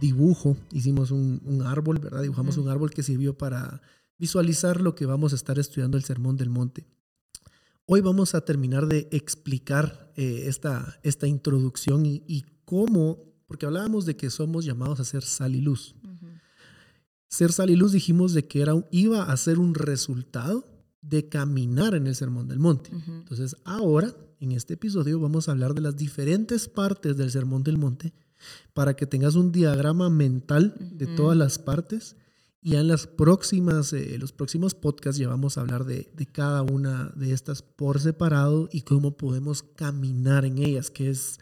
dibujo, hicimos un, árbol, ¿verdad? Dibujamos un árbol que sirvió para visualizar lo que vamos a estar estudiando el Sermón del Monte. Hoy vamos a terminar de explicar eh, esta, esta introducción y, cómo, porque hablábamos de que somos llamados a ser sal y luz. Ser sal y luz dijimos de que era, iba a ser un resultado de caminar en el Sermón del Monte. Entonces ahora, en este episodio, vamos a hablar de las diferentes partes del Sermón del Monte para que tengas un diagrama mental de todas las partes y en las próximas, eh, los próximos podcasts ya vamos a hablar de, cada una de estas por separado y cómo podemos caminar en ellas, que es,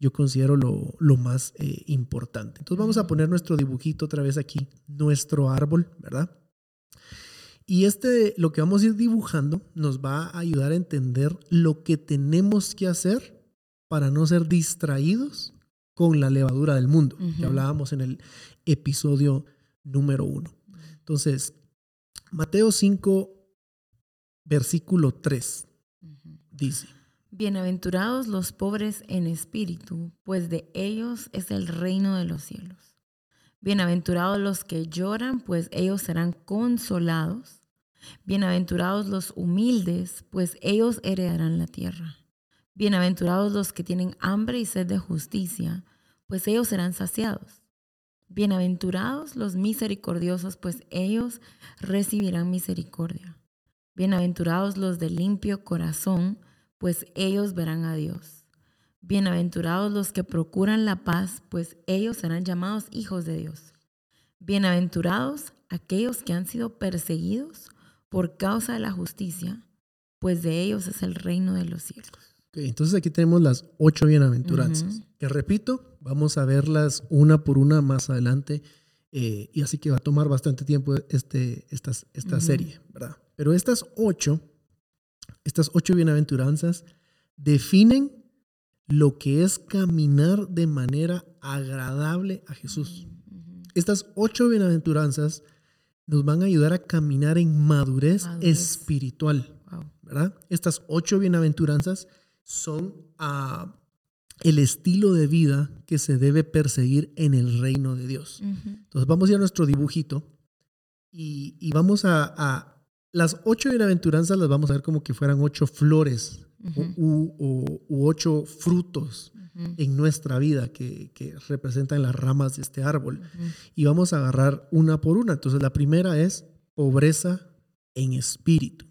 yo considero, lo, más eh, importante. Entonces vamos a poner nuestro dibujito otra vez aquí, nuestro árbol, ¿verdad? Y este, lo que vamos a ir dibujando nos va a ayudar a entender lo que tenemos que hacer para no ser distraídos con la levadura del mundo, que hablábamos en el episodio número uno. Entonces, Mateo 5, versículo 3, dice. Bienaventurados los pobres en espíritu, pues de ellos es el reino de los cielos. Bienaventurados los que lloran, pues ellos serán consolados. Bienaventurados los humildes, pues ellos heredarán la tierra. Bienaventurados los que tienen hambre y sed de justicia, pues ellos serán saciados. Bienaventurados los misericordiosos, pues ellos recibirán misericordia. Bienaventurados los de limpio corazón, pues ellos verán a Dios. Bienaventurados los que procuran la paz, pues ellos serán llamados hijos de Dios. Bienaventurados aquellos que han sido perseguidos por causa de la justicia, pues de ellos es el reino de los cielos. Entonces aquí tenemos las ocho bienaventuranzas, que repito, Vamos a verlas una por una más adelante. Eh, y así que va a tomar bastante tiempo este, esta, esta serie, ¿verdad? Pero estas ocho, estas ocho bienaventuranzas definen lo que es caminar de manera agradable a Jesús. Estas ocho bienaventuranzas nos van a ayudar a caminar en madurez, espiritual, ¿verdad? Estas ocho bienaventuranzas son a el estilo de vida que se debe perseguir en el reino de Dios. Entonces vamos a ir a nuestro dibujito y, vamos a, Las ocho bienaventuranzas las vamos a ver como que fueran ocho flores u, ocho frutos en nuestra vida que, representan las ramas de este árbol. Y vamos a agarrar una por una. Entonces la primera es pobreza en espíritu.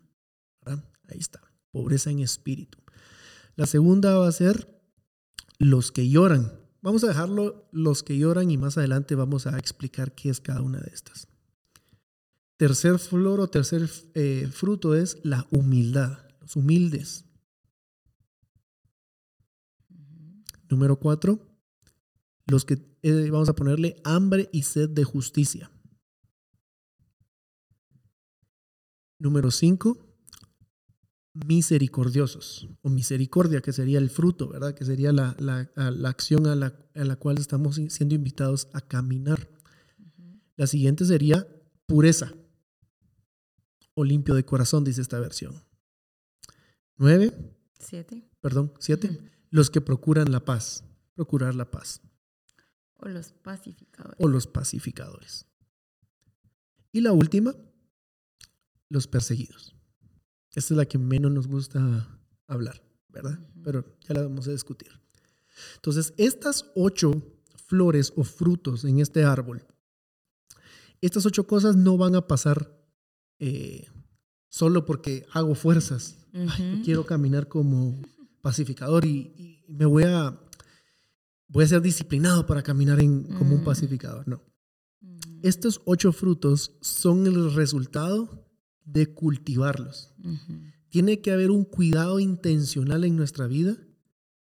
Ahí está, pobreza en espíritu. La segunda va a ser los que lloran. Vamos a dejarlo los que lloran y más adelante vamos a explicar qué es cada una de estas. Tercer flor o tercer eh, fruto es la humildad, los humildes. Número cuatro, los que eh, vamos a ponerle hambre y sed de justicia. Número cinco, misericordiosos, o misericordia, que sería el fruto, ¿verdad? Que sería la, acción a la, cual estamos siendo invitados a caminar. La siguiente sería pureza, o limpio de corazón, dice esta versión. Nueve. Siete. Perdón, siete. Los que procuran la paz, procurar la paz. O los pacificadores. O los pacificadores. Y la última, los perseguidos. Esta es la que menos nos gusta hablar, ¿verdad? Pero ya la vamos a discutir. Entonces, estas ocho flores o frutos en este árbol, estas ocho cosas no van a pasar eh, solo porque hago fuerzas. quiero caminar como pacificador y, me voy a, voy a ser disciplinado para caminar en, como un mm. pacificador. No. Estos ocho frutos son el resultado de cultivarlos. Tiene que haber un cuidado intencional en nuestra vida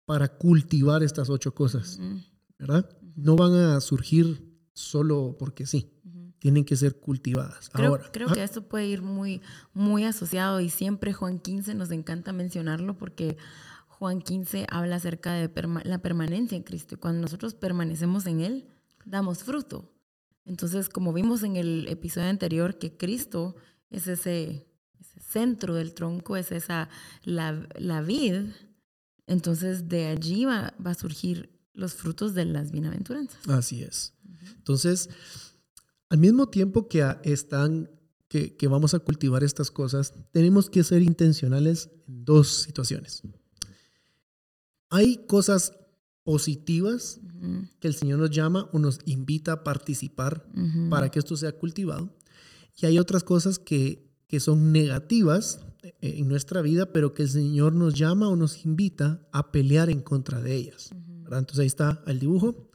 para cultivar estas ocho cosas, ¿verdad? No van a surgir solo porque sí. Tienen que ser cultivadas. Creo, Ahora, creo que esto puede ir muy, muy asociado y siempre Juan 15 nos encanta mencionarlo porque Juan 15 habla acerca de la permanencia en Cristo. Cuando nosotros permanecemos en Él, damos fruto. Entonces, como vimos en el episodio anterior, que Cristo es ese, centro del tronco, es esa, la, la vid, entonces de allí va, va, a surgir los frutos de las bienaventuranzas. Así es. Entonces, al mismo tiempo que están, que, que vamos a cultivar estas cosas, tenemos que ser intencionales en dos situaciones. Hay cosas positivas que el Señor nos llama o nos invita a participar para que esto sea cultivado. Y hay otras cosas que, que son negativas eh, en nuestra vida, pero que el Señor nos llama o nos invita a pelear en contra de ellas. Entonces ahí está el dibujo,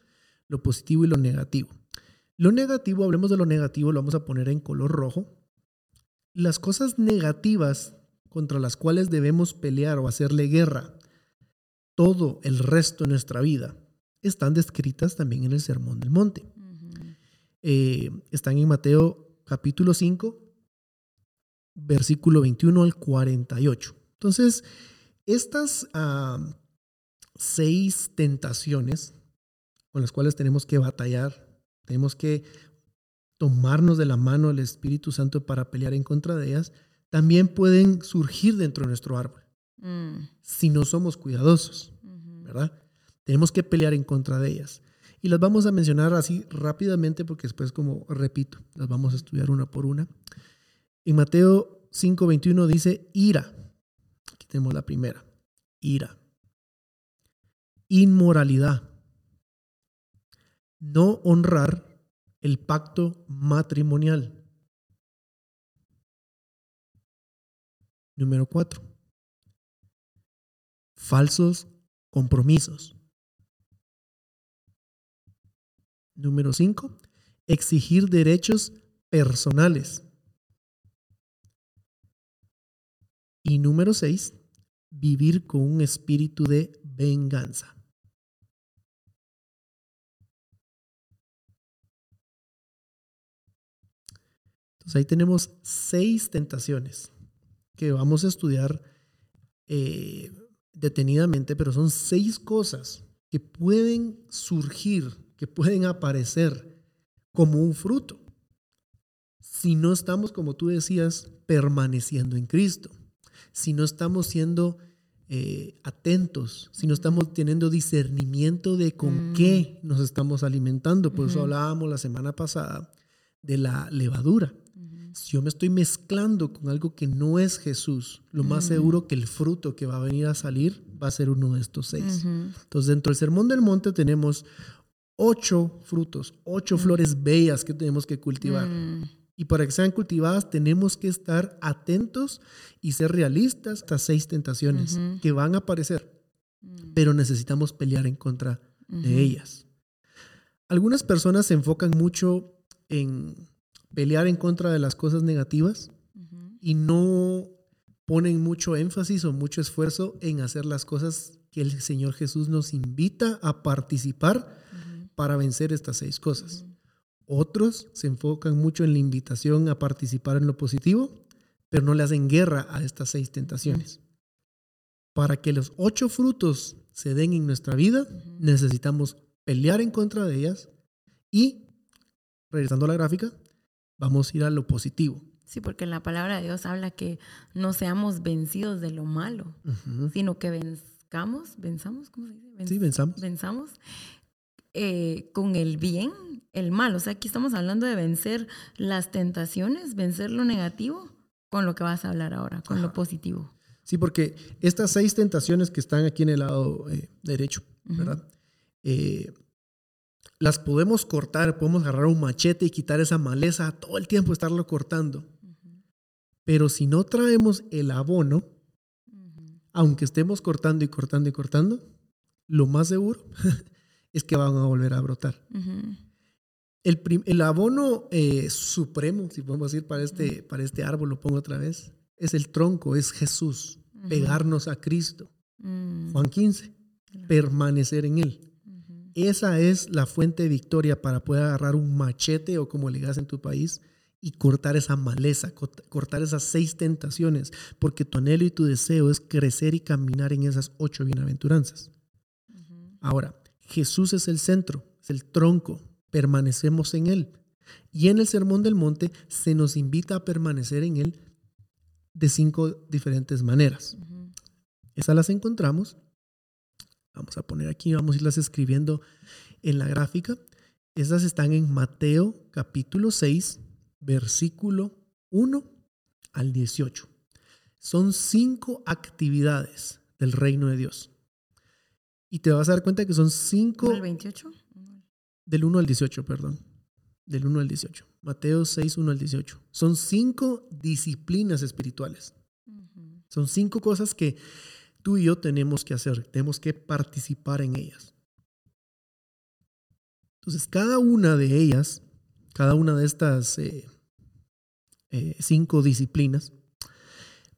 lo positivo y lo negativo. Lo negativo, hablemos de lo negativo, lo vamos a poner en color rojo. Las cosas negativas contra las cuales debemos pelear o hacerle guerra todo el resto de nuestra vida están descritas también en el Sermón del Monte. Eh, están en Mateo capítulo 5, versículo 21 al 48. Entonces, estas seis tentaciones con las cuales tenemos que batallar, tenemos que tomarnos de la mano del Espíritu Santo para pelear en contra de ellas, también pueden surgir dentro de nuestro árbol. Mm. si no somos cuidadosos, ¿verdad? Tenemos que pelear en contra de ellas. Y las vamos a mencionar así rápidamente porque después, como repito, las vamos a estudiar una por una. En Mateo 5:21 dice ira. Aquí tenemos la primera. Ira. Inmoralidad. No honrar el pacto matrimonial. Número 4 falsos compromisos. Número 5. Exigir derechos personales. Y número 6. Vivir con un espíritu de venganza. Entonces ahí tenemos seis tentaciones que vamos a estudiar eh, detenidamente, pero son seis cosas que pueden surgir, que pueden aparecer como un fruto. Si no estamos, como tú decías, permaneciendo en Cristo, si no estamos siendo eh, atentos, si no estamos teniendo discernimiento de con mm. qué nos estamos alimentando. Por eso hablábamos la semana pasada de la levadura si yo me estoy mezclando con algo que no es Jesús, lo más mm. seguro que el fruto que va a venir a salir va a ser uno de estos seis. Entonces, dentro del Sermón del Monte tenemos ocho frutos, ocho mm. flores bellas que tenemos que cultivar. Mm. Y para que sean cultivadas tenemos que estar atentos y ser realistas a seis tentaciones que van a aparecer, pero necesitamos pelear en contra de ellas. Algunas personas se enfocan mucho en pelear en contra de las cosas negativas y no ponen mucho énfasis o mucho esfuerzo en hacer las cosas que el Señor Jesús nos invita a participar para vencer estas seis cosas. Otros se enfocan mucho en la invitación a participar en lo positivo, pero no le hacen guerra a estas seis tentaciones. Para que los ocho frutos se den en nuestra vida, necesitamos pelear en contra de ellas y, regresando a la gráfica, vamos a ir a lo positivo. Sí, porque en la palabra de Dios habla que no seamos vencidos de lo malo, sino que venzamos, venzamos, ¿cómo se dice? sí, venzamos. Venzamos eh, con el bien, el mal. O sea, aquí estamos hablando de vencer las tentaciones, vencer lo negativo con lo que vas a hablar ahora, con lo positivo. Sí, porque estas seis tentaciones que están aquí en el lado eh, derecho, ¿verdad? Eh, las podemos cortar, podemos agarrar un machete y quitar esa maleza, todo el tiempo estarlo cortando. Pero si no traemos el abono, aunque estemos cortando y cortando y cortando, lo más seguro es que van a volver a brotar. el, el, abono eh, supremo, si podemos decir, para este, para este árbol, lo pongo otra vez, es el tronco, es Jesús, pegarnos a Cristo. Mm. Juan 15, permanecer en Él. Esa es la fuente de victoria para poder agarrar un machete o como le digas en tu país y cortar esa maleza, cortar esas seis tentaciones, porque tu anhelo y tu deseo es crecer y caminar en esas ocho bienaventuranzas. Ahora, Jesús es el centro, es el tronco, permanecemos en Él. Y en el Sermón del Monte se nos invita a permanecer en Él de cinco diferentes maneras. Esas las encontramos Vamos a poner aquí, vamos a irlas escribiendo en la gráfica. Esas están en Mateo capítulo 6, versículo 1 al 18. Son cinco actividades del reino de Dios. Y te vas a dar cuenta que son cinco... ¿El 28? Del 1 al 18, perdón. Del 1 al 18. Mateo 6, 1 al 18. Son cinco disciplinas espirituales. Son cinco cosas que tú y yo tenemos que hacer. Tenemos que participar en ellas. Entonces, cada una de ellas, cada una de estas eh, eh, cinco disciplinas,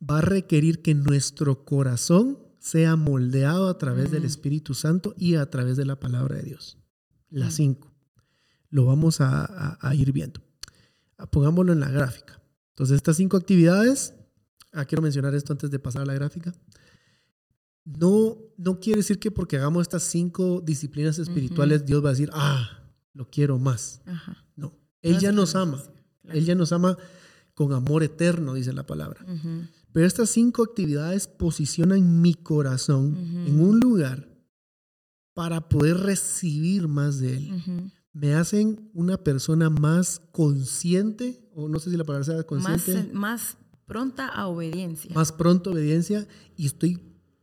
va a requerir que nuestro corazón sea moldeado a través del Espíritu Santo y a través de la palabra de Dios. Las cinco. Lo vamos a, ir viendo. Ah, pongámoslo en la gráfica. Entonces, estas cinco actividades, ah, quiero mencionar esto antes de pasar a la gráfica. No, no quiere decir que porque hagamos estas cinco disciplinas espirituales, Dios va a decir, ah, lo quiero más. No, Él ya nos ama. Él ya nos ama con amor eterno, dice la palabra. Pero estas cinco actividades posicionan mi corazón en un lugar para poder recibir más de Él. Me hacen una persona más consciente, o no sé si la palabra sea consciente. Más, pronta a obediencia. Más pronta a obediencia y estoy,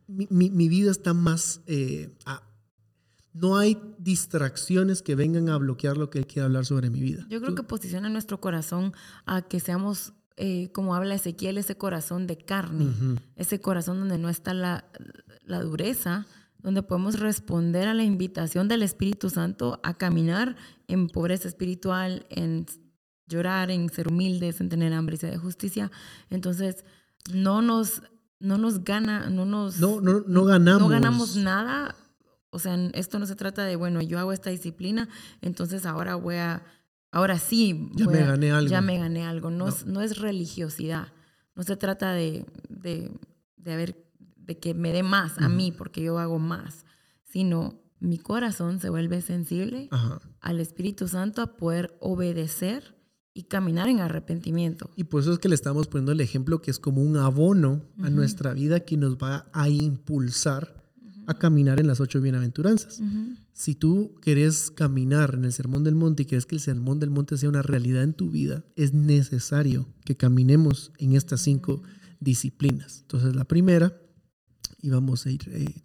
mi, vida está más, eh, no hay distracciones que vengan a bloquear lo que Él quiere hablar sobre mi vida. Yo creo que posiciona nuestro corazón a que seamos eh, como habla Ezequiel, ese corazón de carne, ese corazón donde no está la, dureza, donde podemos responder a la invitación del Espíritu Santo a caminar en pobreza espiritual, en llorar, en ser humildes, en tener hambre y sed de justicia. Entonces, no nos, no nos gana, no nos... No, no, no ganamos. No ganamos nada. O sea, esto no se trata de, bueno, yo hago esta disciplina, entonces ahora voy a ahora sí. Ya me gané algo. Ya me gané algo. No, no. Es, religiosidad. No se trata de, de, de, de que me dé más a mí porque yo hago más, sino mi corazón se vuelve sensible al Espíritu Santo a poder obedecer y caminar en arrepentimiento. Y por eso es que le estamos poniendo el ejemplo que es como un abono a nuestra vida que nos va a impulsar a caminar en las ocho bienaventuranzas. Si tú quieres caminar en el Sermón del Monte y quieres que el Sermón del Monte sea una realidad en tu vida, es necesario que caminemos en estas cinco disciplinas. Entonces, la primera, y vamos a ir, eh,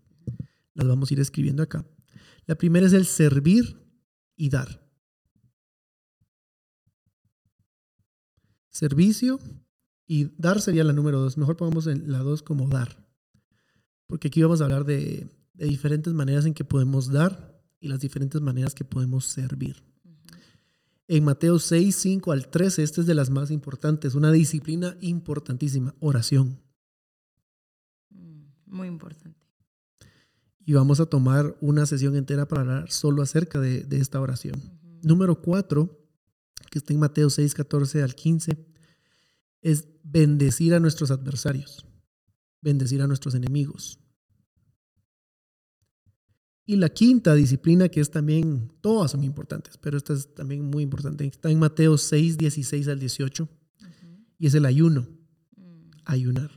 las vamos a ir escribiendo acá. La primera es el servir y dar. Servicio y dar sería la número dos. Mejor pongamos la dos como dar porque aquí vamos a hablar de, diferentes maneras en que podemos dar y las diferentes maneras que podemos servir. En Mateo 6, 5 al 13, esta es de las más importantes, una disciplina importantísima, oración. Mm, muy importante. Y vamos a tomar una sesión entera para hablar solo acerca de, esta oración. Número 4, que está en Mateo 6, 14 al 15, es bendecir a nuestros adversarios, bendecir a nuestros enemigos. Y la quinta disciplina, que es también, todas son importantes, pero esta es también muy importante, está en Mateo 6, 16 al 18, y es el ayuno, mm. ayunar.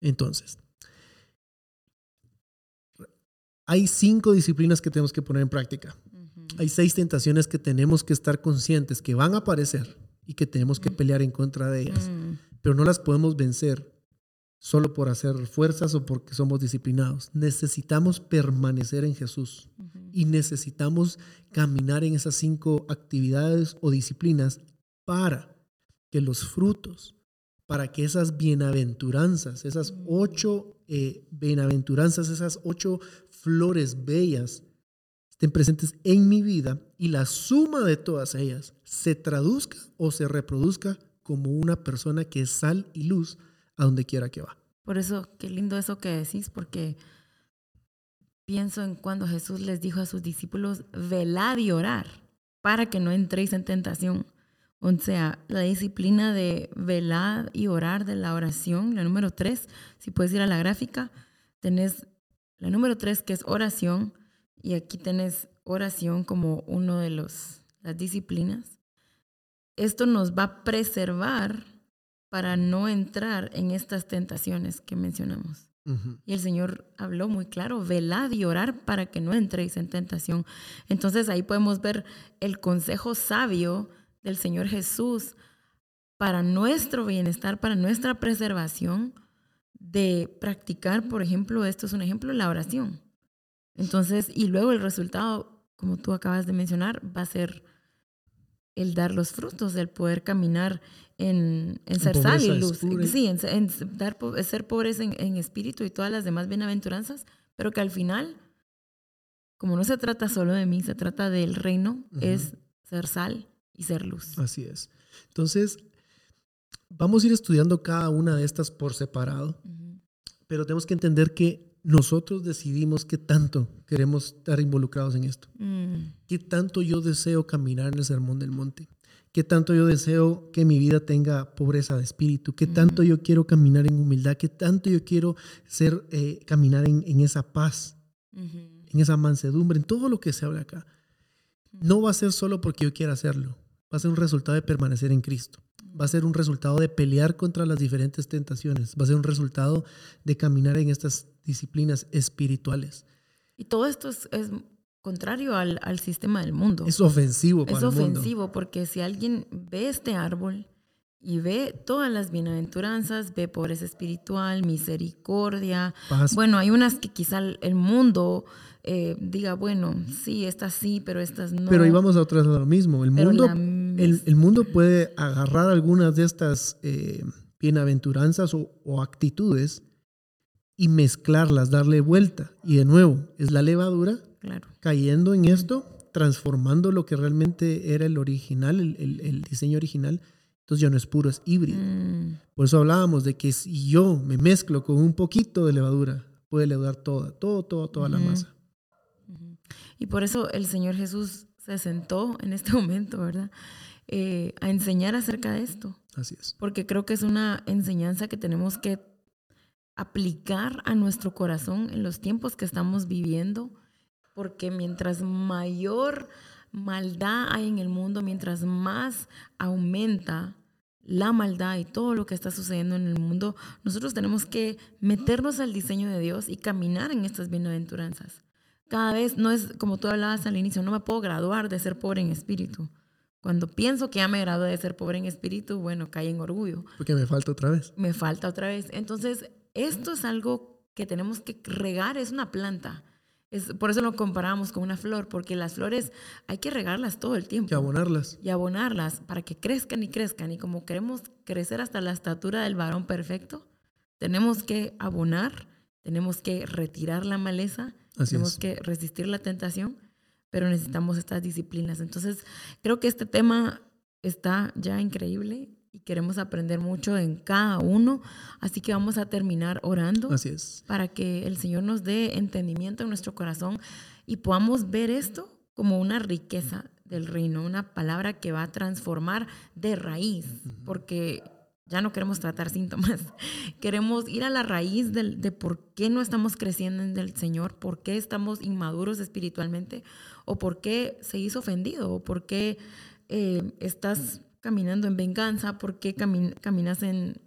Entonces, hay cinco disciplinas que tenemos que poner en práctica. Hay seis tentaciones que tenemos que estar conscientes que van a aparecer y que tenemos que mm. pelear en contra de ellas, mm. pero no las podemos vencer solo por hacer fuerzas o porque somos disciplinados. Necesitamos permanecer en Jesús y necesitamos caminar en esas cinco actividades o disciplinas para que los frutos, para que esas bienaventuranzas, esas ocho eh, bienaventuranzas, esas ocho flores bellas estén presentes en mi vida y la suma de todas ellas se traduzca o se reproduzca como una persona que es sal y luz a donde quiera que va. Por eso, qué lindo eso que decís, porque pienso en cuando Jesús les dijo a sus discípulos, velad y orar para que no entréis en tentación. O sea, la disciplina de velar y orar de la oración, la número tres, si puedes ir a la gráfica, tenés la número tres que es oración, y aquí tenés oración como uno de los, las disciplinas. Esto nos va a preservar para no entrar en estas tentaciones que mencionamos. Y el Señor habló muy claro, velad y orar para que no entréis en tentación. Entonces ahí podemos ver el consejo sabio del Señor Jesús para nuestro bienestar, para nuestra preservación, de practicar, por ejemplo, esto es un ejemplo, la oración. Entonces, y luego el resultado, como tú acabas de mencionar, va a ser el dar los frutos, el poder caminar en, ser sal y luz. Sí, en, dar, ser pobres en, espíritu y todas las demás bienaventuranzas, pero que al final, como no se trata solo de mí, se trata del reino, es ser sal y ser luz. Así es. Entonces, vamos a ir estudiando cada una de estas por separado, pero tenemos que entender que nosotros decidimos qué tanto queremos estar involucrados en esto. Mm. Qué tanto yo deseo caminar en el sermón del monte qué tanto yo deseo que mi vida tenga pobreza de espíritu, qué tanto yo quiero caminar en humildad, qué tanto yo quiero ser, eh, caminar en, esa paz, en esa mansedumbre, en todo lo que se habla acá. No va a ser solo porque yo quiera hacerlo, va a ser un resultado de permanecer en Cristo, va a ser un resultado de pelear contra las diferentes tentaciones, va a ser un resultado de caminar en estas disciplinas espirituales. Y todo esto es contrario al, al, sistema del mundo. Es ofensivo para Es ofensivo porque si alguien ve este árbol y ve todas las bienaventuranzas, ve pobreza espiritual, misericordia. Bueno, hay unas que quizá el mundo eh, diga, bueno, sí, estas sí, pero estas no. Pero íbamos a otras lo mismo. El mundo, el, el, mundo puede agarrar algunas de estas eh, bienaventuranzas o, o actitudes y mezclarlas, darle vuelta. Y de nuevo, es la levadura Cayendo en esto, transformando lo que realmente era el original, el, diseño original, entonces ya no es puro, es híbrido. Mm. Por eso hablábamos de que si yo me mezclo con un poquito de levadura, puede leudar toda, todo, todo, toda la masa. Y por eso el Señor Jesús se sentó en este momento, ¿verdad? Eh, a enseñar acerca de esto. Así es. Porque creo que es una enseñanza que tenemos que aplicar a nuestro corazón en los tiempos que estamos viviendo porque mientras mayor maldad hay en el mundo, mientras más aumenta la maldad y todo lo que está sucediendo en el mundo, nosotros tenemos que meternos al diseño de Dios y caminar en estas bienaventuranzas. Cada vez no es como tú hablabas al inicio, no me puedo graduar de ser pobre en espíritu. Cuando pienso que ya me gradué de ser pobre en espíritu, bueno, cae en orgullo. Porque me falta otra vez. Me falta otra vez. Entonces, esto es algo que tenemos que regar, es una planta por eso lo comparamos con una flor, porque las flores hay que regarlas todo el tiempo. Y abonarlas. Y abonarlas para que crezcan y crezcan. Y como queremos crecer hasta la estatura del varón perfecto, tenemos que abonar, tenemos que retirar la maleza, tenemos que resistir la tentación, pero necesitamos estas disciplinas. Entonces, creo que este tema está ya increíble y queremos aprender mucho en cada uno. Así que vamos a terminar orando. Así es. Para que el Señor nos dé entendimiento en nuestro corazón y podamos ver esto como una riqueza del reino, una palabra que va a transformar de raíz, porque ya no queremos tratar síntomas, queremos ir a la raíz de, por qué no estamos creciendo en el Señor, por qué estamos inmaduros espiritualmente, o por qué se hizo ofendido, o por qué eh, estás caminando en venganza, por qué caminas en,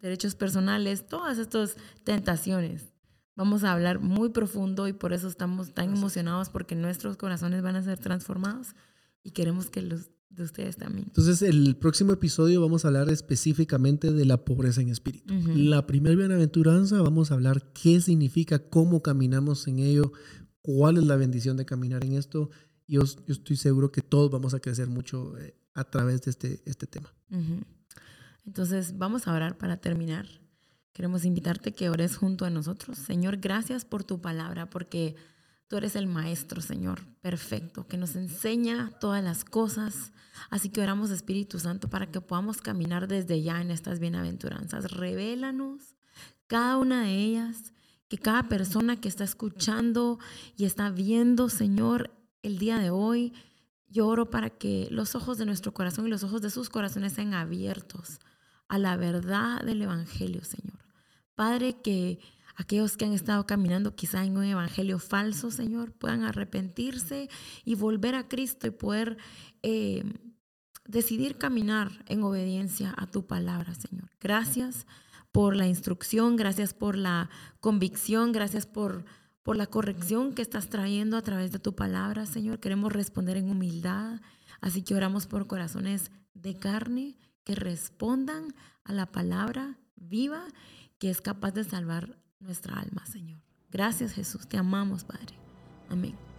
derechos personales, todas estas tentaciones. Vamos a hablar muy profundo y por eso estamos tan emocionados porque nuestros corazones van a ser transformados y queremos que los de ustedes también. Entonces, el próximo episodio vamos a hablar específicamente de la pobreza en espíritu. La primera bienaventuranza vamos a hablar qué significa, cómo caminamos en ello, cuál es la bendición de caminar en esto. Yo, yo estoy seguro que todos vamos a crecer mucho eh, a través de este, este tema. Entonces, vamos a orar para terminar. Queremos invitarte que ores junto a nosotros. Señor, gracias por tu palabra, porque tú eres el Maestro, Señor, perfecto, que nos enseña todas las cosas. Así que oramos, Espíritu Santo, para que podamos caminar desde ya en estas bienaventuranzas. Revélanos cada una de ellas, que cada persona que está escuchando y está viendo, Señor, el día de hoy, yo oro para que los ojos de nuestro corazón y los ojos de sus corazones sean abiertos a la verdad del Evangelio, Señor. Padre, que aquellos que han estado caminando quizá en un evangelio falso, Señor, puedan arrepentirse y volver a Cristo y poder eh, decidir caminar en obediencia a tu palabra, Señor. Gracias por la instrucción, gracias por la convicción, gracias por, por la corrección que estás trayendo a través de tu palabra, Señor. Queremos responder en humildad, así que oramos por corazones de carne que respondan a la palabra viva que es capaz de salvar nuestra alma, Señor. Gracias Jesús, te amamos, Padre. Amén.